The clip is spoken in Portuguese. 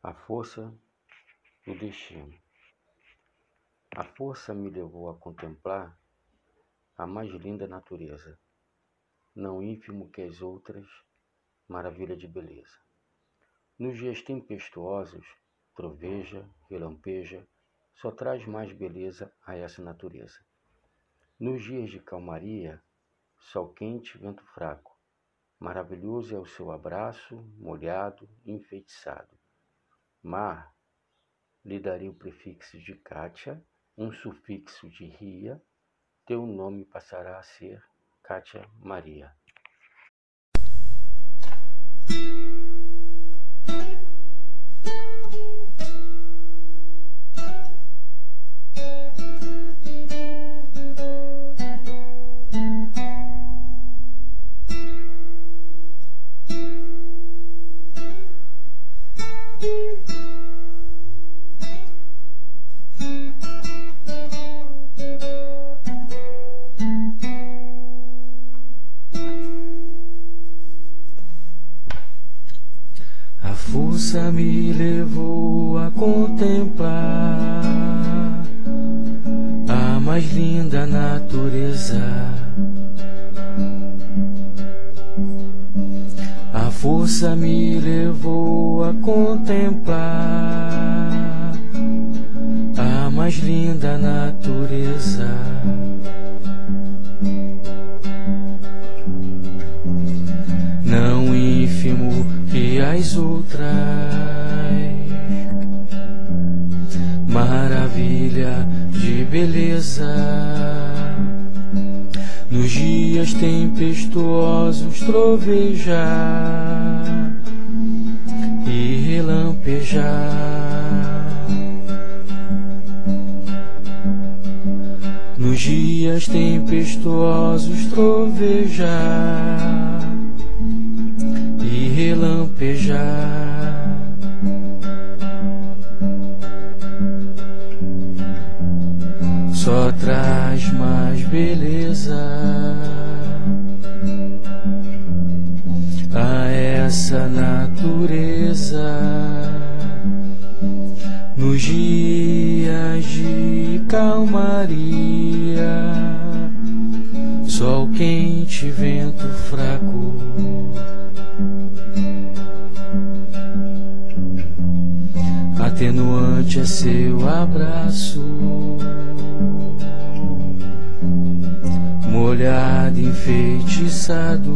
A força do destino. A força me levou a contemplar a mais linda natureza, não ínfimo que as outras, maravilha de beleza. Nos dias tempestuosos, troveja, relampeja, só traz mais beleza a essa natureza. Nos dias de calmaria, sol quente, vento fraco, maravilhoso é o seu abraço, molhado, enfeitiçado. Mar, lhe daria o prefixo de Kátia, um sufixo de Ria, teu nome passará a ser Kátia Maria. Força me levou a contemplar a mais linda natureza. A força me levou a contemplar a mais linda natureza. Que as outras. Maravilha de beleza. Nos dias tempestuosos trovejar e relampejar. Nos dias tempestuosos trovejar relampejar. Só traz mais beleza a essa natureza nos dias de calmaria. Sol quente, vento seu abraço, molhado, enfeitiçado.